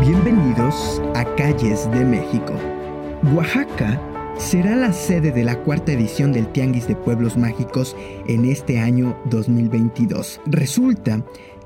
Bienvenidos a Calles de México. Oaxaca será la sede de la cuarta edición del Tianguis de Pueblos Mágicos en este año 2022. Resulta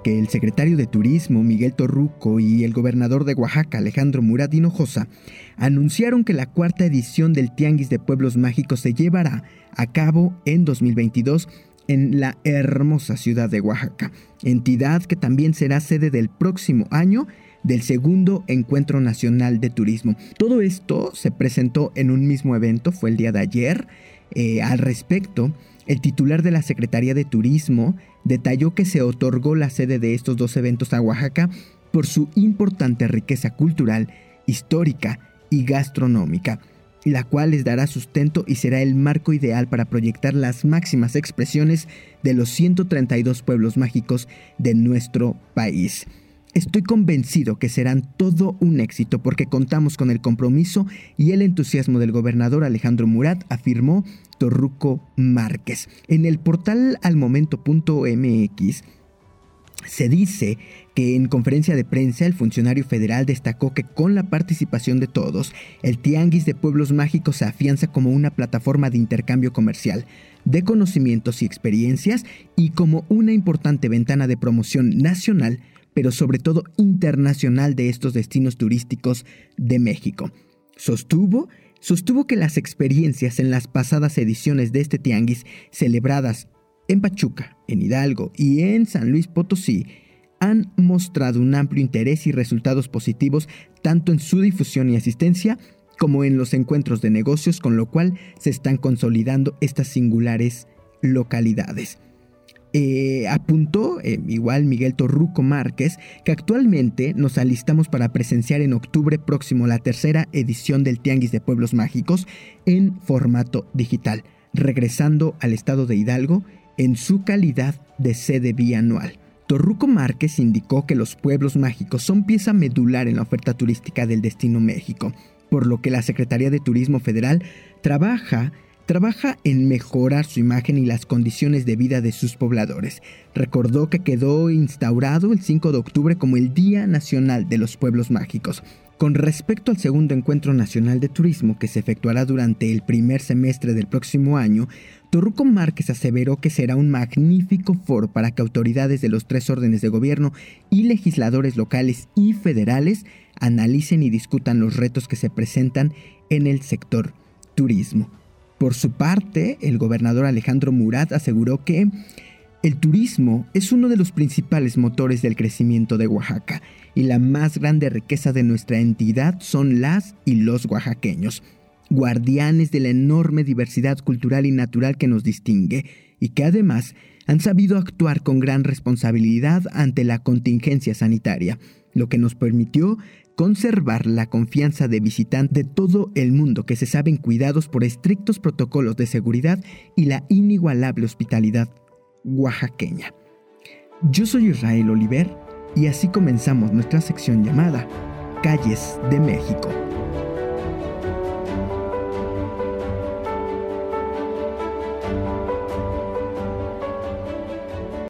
que el secretario de Turismo, Miguel Torruco, y el gobernador de Oaxaca, Alejandro Murat Hinojosa, anunciaron que la cuarta edición del Tianguis de Pueblos Mágicos se llevará a cabo en 2022 en la hermosa ciudad de Oaxaca, entidad que también será sede del próximo año del segundo Encuentro Nacional de Turismo. Todo esto se presentó en un mismo evento, fue el día de ayer. Eh, al respecto, el titular de la Secretaría de Turismo detalló que se otorgó la sede de estos dos eventos a Oaxaca por su importante riqueza cultural, histórica y gastronómica, la cual les dará sustento y será el marco ideal para proyectar las máximas expresiones de los 132 pueblos mágicos de nuestro país. Estoy convencido que serán todo un éxito porque contamos con el compromiso y el entusiasmo del gobernador Alejandro Murat, afirmó Torruco Márquez. En el portal almomento.mx se dice que en conferencia de prensa el funcionario federal destacó que con la participación de todos, el Tianguis de Pueblos Mágicos se afianza como una plataforma de intercambio comercial, de conocimientos y experiencias y como una importante ventana de promoción nacional pero sobre todo internacional de estos destinos turísticos de México. Sostuvo, sostuvo que las experiencias en las pasadas ediciones de este tianguis, celebradas en Pachuca, en Hidalgo y en San Luis Potosí, han mostrado un amplio interés y resultados positivos tanto en su difusión y asistencia como en los encuentros de negocios, con lo cual se están consolidando estas singulares localidades. Eh, apuntó eh, igual Miguel Torruco Márquez que actualmente nos alistamos para presenciar en octubre próximo la tercera edición del Tianguis de Pueblos Mágicos en formato digital, regresando al estado de Hidalgo en su calidad de sede bianual. Torruco Márquez indicó que los pueblos mágicos son pieza medular en la oferta turística del destino México, por lo que la Secretaría de Turismo Federal trabaja trabaja en mejorar su imagen y las condiciones de vida de sus pobladores. Recordó que quedó instaurado el 5 de octubre como el Día Nacional de los Pueblos Mágicos. Con respecto al segundo encuentro nacional de turismo que se efectuará durante el primer semestre del próximo año, Torruco Márquez aseveró que será un magnífico foro para que autoridades de los tres órdenes de gobierno y legisladores locales y federales analicen y discutan los retos que se presentan en el sector turismo. Por su parte, el gobernador Alejandro Murat aseguró que el turismo es uno de los principales motores del crecimiento de Oaxaca y la más grande riqueza de nuestra entidad son las y los oaxaqueños, guardianes de la enorme diversidad cultural y natural que nos distingue y que además han sabido actuar con gran responsabilidad ante la contingencia sanitaria, lo que nos permitió conservar la confianza de visitantes de todo el mundo que se saben cuidados por estrictos protocolos de seguridad y la inigualable hospitalidad oaxaqueña. Yo soy Israel Oliver y así comenzamos nuestra sección llamada Calles de México.